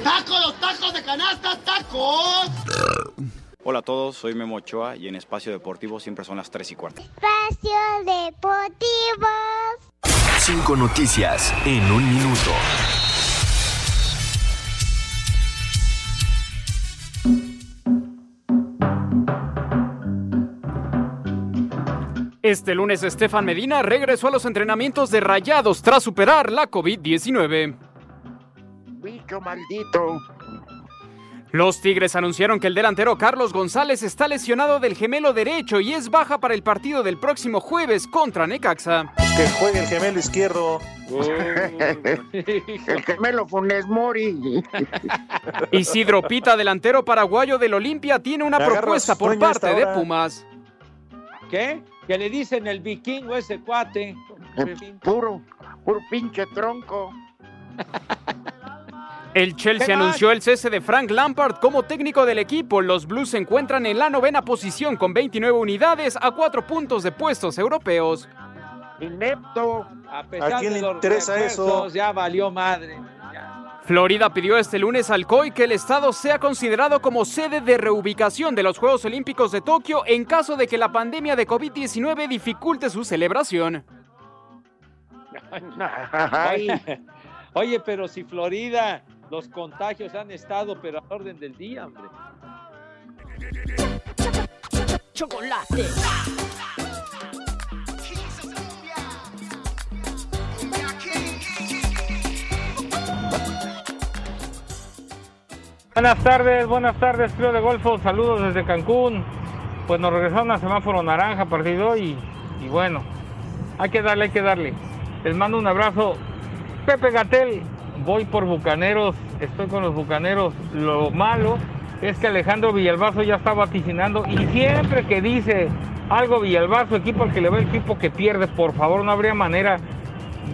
S10: ¡Tacos, los tacos de canasta, tacos!
S21: Hola a todos, soy Memo Ochoa y en Espacio Deportivo siempre son las 3 y cuarto.
S7: Espacio Deportivo.
S22: Cinco noticias en un minuto.
S23: Este lunes Estefan Medina regresó a los entrenamientos de Rayados tras superar la COVID-19.
S4: Bicho maldito.
S23: Los Tigres anunciaron que el delantero Carlos González está lesionado del gemelo derecho y es baja para el partido del próximo jueves contra Necaxa.
S5: Que juegue el gemelo izquierdo.
S4: el gemelo Funes Mori. (laughs)
S23: Isidro Pita, delantero paraguayo del Olimpia, tiene una propuesta por parte de. Pumas.
S2: ¿Qué? Que le dicen el vikingo ese cuate.
S4: Puro, puro pinche tronco. (laughs)
S23: El Chelsea anunció el cese de Frank Lampard como técnico del equipo. Los Blues se encuentran en la novena posición con 29 unidades a cuatro puntos de puestos europeos.
S4: Inepto.
S2: A pesar
S5: ¿A quién
S2: de
S5: le
S2: los
S5: interesa eso?
S2: Ya valió madre.
S23: Florida pidió este lunes al COI que el estado sea considerado como sede de reubicación de los Juegos Olímpicos de Tokio en caso de que la pandemia de COVID-19 dificulte su celebración. (laughs)
S2: Oye, pero si Florida, los contagios han estado, pero al orden del día, hombre.
S7: Chocolate.
S24: Buenas tardes, buenas tardes, Club de Golfo. Saludos desde Cancún. Pues nos regresaron a semáforo naranja partido y, y bueno, hay que darle, hay que darle. Les mando un abrazo. Pepe Gatel, voy por Bucaneros, estoy con los Bucaneros. Lo malo es que Alejandro Villalbazo ya está vaticinando y siempre que dice algo Villalbazo, equipo al que le va el equipo que pierde, por favor, no habría manera,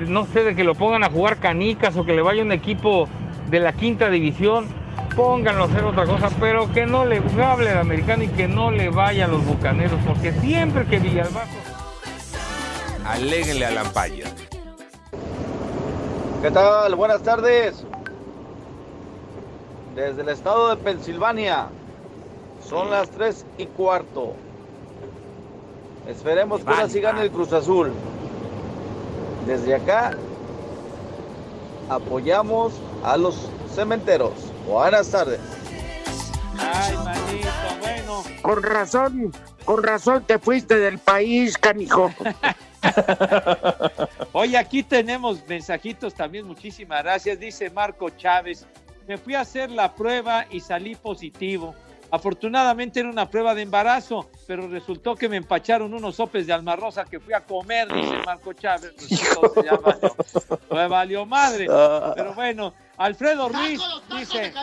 S24: no sé, de que lo pongan a jugar canicas o que le vaya un equipo de la quinta división, pónganlo a hacer otra cosa, pero que no le hable el americano y que no le vaya a los bucaneros, porque siempre que Villalbazo
S25: Aléguenle a Lampaya.
S26: ¿Qué tal? Buenas tardes. Desde el estado de Pensilvania. Son las 3 y cuarto. Esperemos que ahora sí gane el Cruz Azul. Desde acá apoyamos a los cementeros. Buenas tardes.
S2: Ay, manito, bueno.
S4: Con razón, con razón te fuiste del país, canijo. (laughs)
S2: Oye, aquí tenemos mensajitos también, muchísimas gracias. Dice Marco Chávez, me fui a hacer la prueba y salí positivo. Afortunadamente era una prueba de embarazo, pero resultó que me empacharon unos sopes de almarrosa que fui a comer, dice Marco Chávez. Resultó ya valió, pues valió madre. Pero bueno, Alfredo Ruiz dice,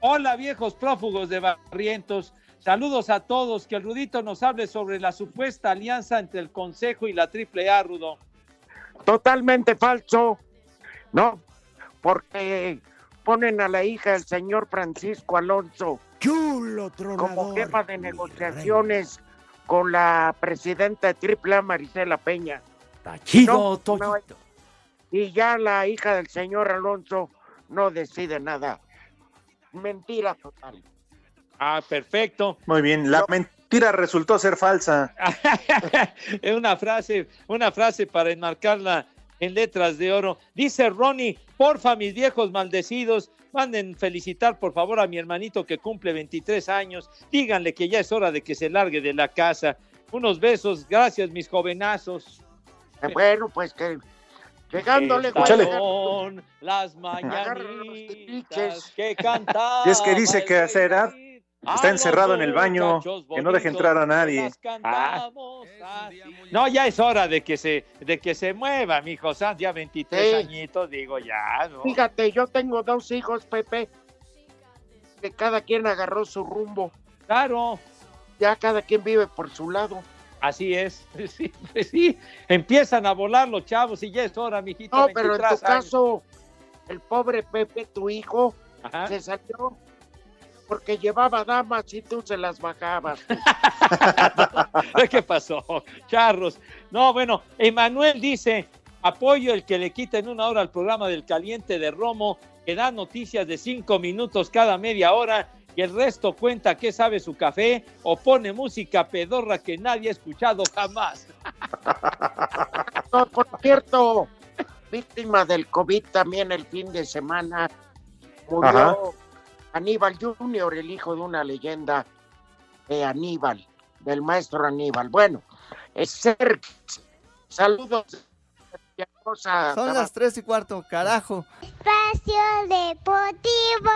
S2: hola viejos prófugos de Barrientos. Saludos a todos, que el Rudito nos hable sobre la supuesta alianza entre el Consejo y la AAA, Rudo.
S4: Totalmente falso. No, porque ponen a la hija del señor Francisco Alonso como jefa de negociaciones con la presidenta de AAA, Marisela Peña.
S11: chido,
S4: No, no, y ya la hija del señor Alonso no decide nada. Mentira total.
S2: Ah, perfecto.
S5: Muy bien, la mentira resultó ser falsa. (laughs)
S2: Es una frase, una frase para enmarcarla en letras de oro. Dice Ronnie, porfa, mis viejos maldecidos, manden felicitar por favor a mi hermanito que cumple 23 años. Díganle que ya es hora de que se largue de la casa. Unos besos, gracias mis jovenazos.
S4: Eh, Bueno, pues que llegándole,
S2: son las mañanitas que cantamos. (laughs)
S5: Y es que dice que a esa edad está encerrado en el baño, que no deja entrar a nadie.
S2: No, ya es hora de que se, de que se mueva, mi hijo Sanz, ya 23
S4: Sí.
S2: añitos, digo ya, ¿no?
S4: Fíjate, yo tengo dos hijos, Pepe, que cada quien agarró su rumbo.
S2: Claro.
S4: Ya cada quien vive por su lado.
S2: Así es, (laughs) sí, pues sí, empiezan a volar los chavos y ya es hora, mijito.
S4: No, pero en tu
S2: 23 años.
S4: caso, el pobre Pepe, tu hijo,
S2: Ajá.
S4: se salió porque llevaba damas y tú se las bajabas. (laughs)
S2: ¿Qué pasó? Charros. No, bueno, Emanuel dice, apoyo el que le quiten una hora al programa del caliente de Romo, que da noticias de cinco minutos cada media hora y el resto cuenta qué sabe su café o pone música pedorra que nadie ha escuchado jamás. (laughs)
S4: No, por cierto, víctima del COVID también el fin de semana, murió
S5: Ajá.
S4: Aníbal Junior, el hijo de una leyenda de Aníbal, del maestro Aníbal. Bueno, es Sergio. Saludos.
S12: Son las tres y cuarto, carajo.
S15: Espacio Deportivo.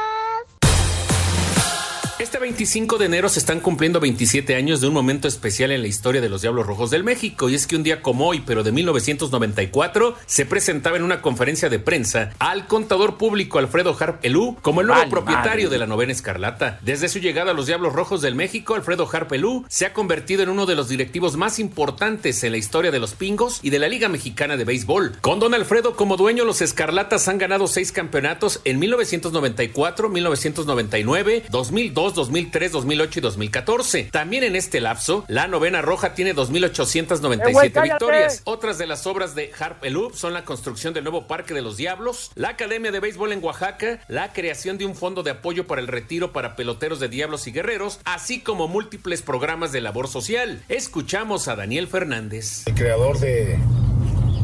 S6: Este 25 de enero se están cumpliendo 27 años de un momento especial en la historia de los Diablos Rojos del México, y es que un día como hoy, pero de 1994, se presentaba en una conferencia de prensa al contador público Alfredo Harp Elú como el nuevo propietario
S2: madre.
S6: de la novena escarlata. Desde su llegada a los Diablos Rojos del México, Alfredo Harp Elú se ha convertido en uno de los directivos más importantes en la historia de los Pingos y de la Liga Mexicana de Béisbol. Con Don Alfredo como dueño, los Escarlatas han ganado seis campeonatos en 1994, 1999, 2002, 2003, 2008 y 2014. También en este lapso, la novena roja tiene 2.897
S2: ¡Eh, güey, cállate!
S6: victorias. Otras de las obras de Harp Elup son la construcción del nuevo Parque de los Diablos, la Academia de Béisbol en Oaxaca, la creación de un fondo de apoyo para el retiro para peloteros de Diablos y Guerreros, así como múltiples programas de labor social. Escuchamos a Daniel Fernández.
S27: el creador de,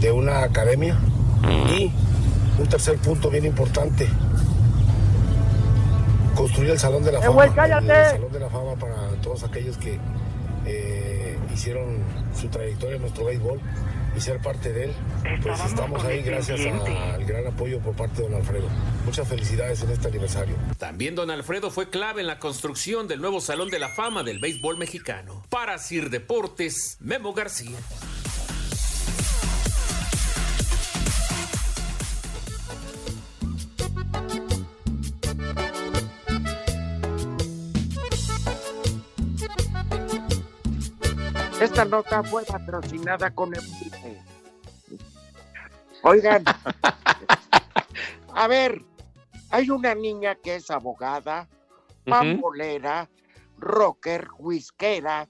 S27: de una academia y un tercer punto bien importante construir el salón de la
S2: ¡Eh,
S27: fama
S2: cállate!
S27: el salón de la fama para todos aquellos que eh, hicieron su trayectoria en nuestro béisbol y ser parte de él pues estamos ahí gracias al gran apoyo por parte de don Alfredo muchas felicidades en este aniversario
S6: También don Alfredo fue clave en la construcción del nuevo Salón de la Fama del béisbol mexicano. Para Sir Deportes, Memo García.
S4: Esta nota fue patrocinada con Enrique. Oigan, (laughs) a ver, hay una niña que es abogada, pambolera, rocker, whiskera,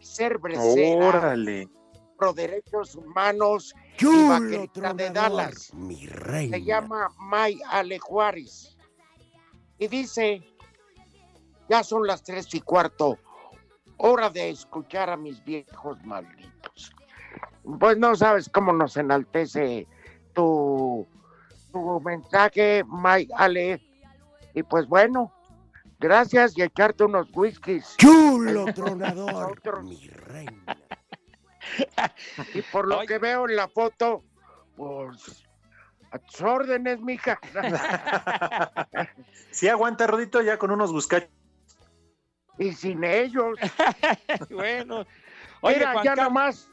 S4: cervecera,
S5: Órale.
S4: pro derechos humanos y vaquerita de Dallas.
S11: mi reina.
S4: Se llama May Ale Juárez. Y dice, ya son las tres y cuarto, hora de escuchar a mis viejos malditos. Pues no sabes cómo nos enaltece tu, tu mensaje, May Ale. Y pues bueno, gracias y echarte unos whiskies.
S11: Chulo (laughs) tronador, mi reina.
S4: Y por lo que veo en la foto, pues a tus órdenes, mija. (laughs)
S5: Si aguanta, Rodito, ya con unos buscachos.
S4: Y sin ellos. (laughs)
S2: bueno, oye,
S4: Mira,
S2: Juan
S4: ya
S2: Carlos-
S4: nomás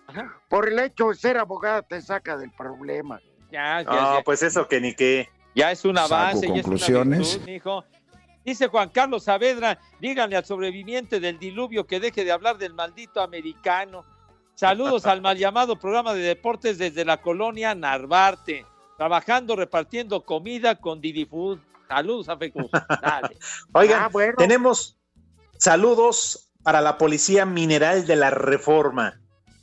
S4: por el hecho de ser abogada te saca del problema.
S2: Ya, ya,
S5: No,
S2: ya.
S5: pues eso que ni qué.
S2: Ya es un avance, ya es una
S11: conclusiones.
S2: virtud, mijo. Dice Juan Carlos Saavedra, díganle al sobreviviente del diluvio que deje de hablar del maldito americano. Saludos al (laughs) mal llamado programa de deportes desde la colonia Narvarte, trabajando repartiendo comida con Didi Food. Saludos a Fecus. (laughs) Dale.
S5: Oigan,
S4: Ah, bueno.
S5: tenemos saludos para la Policía Mineral de la Reforma,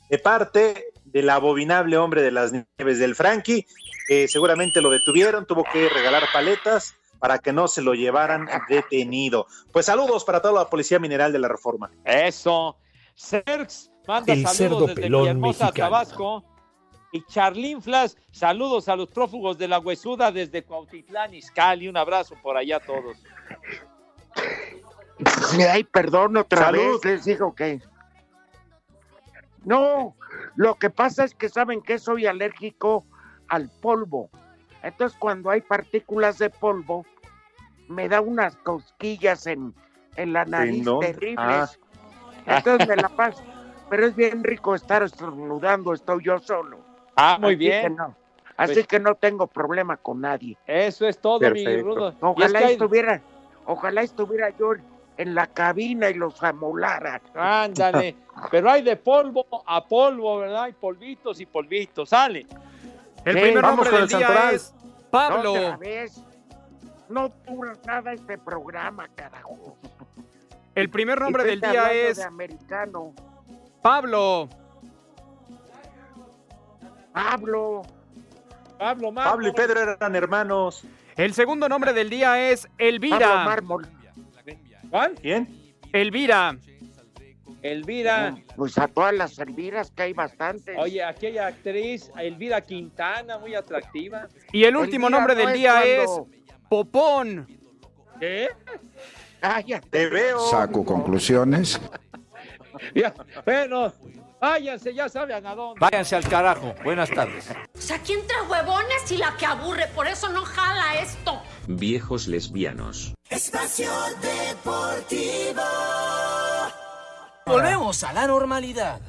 S5: de parte del abominable hombre de las nieves del Frankie, que seguramente lo detuvieron, tuvo que regalar paletas para que no se lo llevaran detenido. Pues saludos para toda la Policía Mineral de la Reforma.
S2: Eso. Serx manda
S11: El
S2: saludos desde Villahermosa,
S11: mexicano.
S2: Tabasco. Y Charlín Flas, saludos a los prófugos de la Huesuda desde Cuautitlán, Izcalli. Un abrazo por allá a todos.
S4: Ay, perdón otra
S5: Salud.
S4: vez, les digo que. No, lo que pasa es que saben que soy alérgico al polvo. Entonces, cuando hay partículas de polvo, me da unas cosquillas en, en la nariz terribles. Entonces me la (laughs) paso. Pero es bien rico estar estornudando, estoy yo solo.
S2: Ah, muy
S4: Así
S2: bien.
S4: que no. Así
S2: Pues-
S4: que no tengo problema con nadie.
S2: Eso es todo, mi
S5: Perfecto.
S2: rudo. Y es
S4: Ojalá
S2: que hay-
S4: estuviera, ojalá estuviera yo en la cabina y los amolara. (laughs)
S2: Ándale. Pero hay de polvo a polvo, ¿verdad? Hay polvitos y polvitos. Sale.
S23: El
S2: Sí,
S23: primer nombre del
S2: el
S23: día
S2: santoral.
S23: es Pablo.
S4: Otra vez. No dura nada este programa, carajo.
S23: El primer nombre del día es
S4: de americano.
S23: Pablo.
S4: Pablo.
S2: Pablo
S5: Pablo y Pedro eran hermanos.
S23: El segundo nombre del día es
S4: Pablo
S23: Elvira.
S4: Mármol.
S2: ¿Cuál?
S5: ¿Quién?
S23: Elvira.
S2: Elvira.
S4: Pues a todas las Elviras, que hay bastantes.
S2: Oye, aquella actriz, Elvira Quintana, muy atractiva.
S23: Y el último nombre
S4: no
S23: del
S4: es
S23: día es
S4: cuando-
S23: Popón.
S2: ¿Qué?
S4: Cállate.
S5: Te veo.
S28: Saco conclusiones. (laughs)
S2: Ya, bueno, váyanse, ya saben a dónde.
S11: Váyanse al carajo. Buenas tardes.
S7: O sea, aquí entre huevones y la que aburre, por eso no jala esto.
S29: Viejos lesbianos.
S20: Espacio Deportivo.
S11: Volvemos a la normalidad.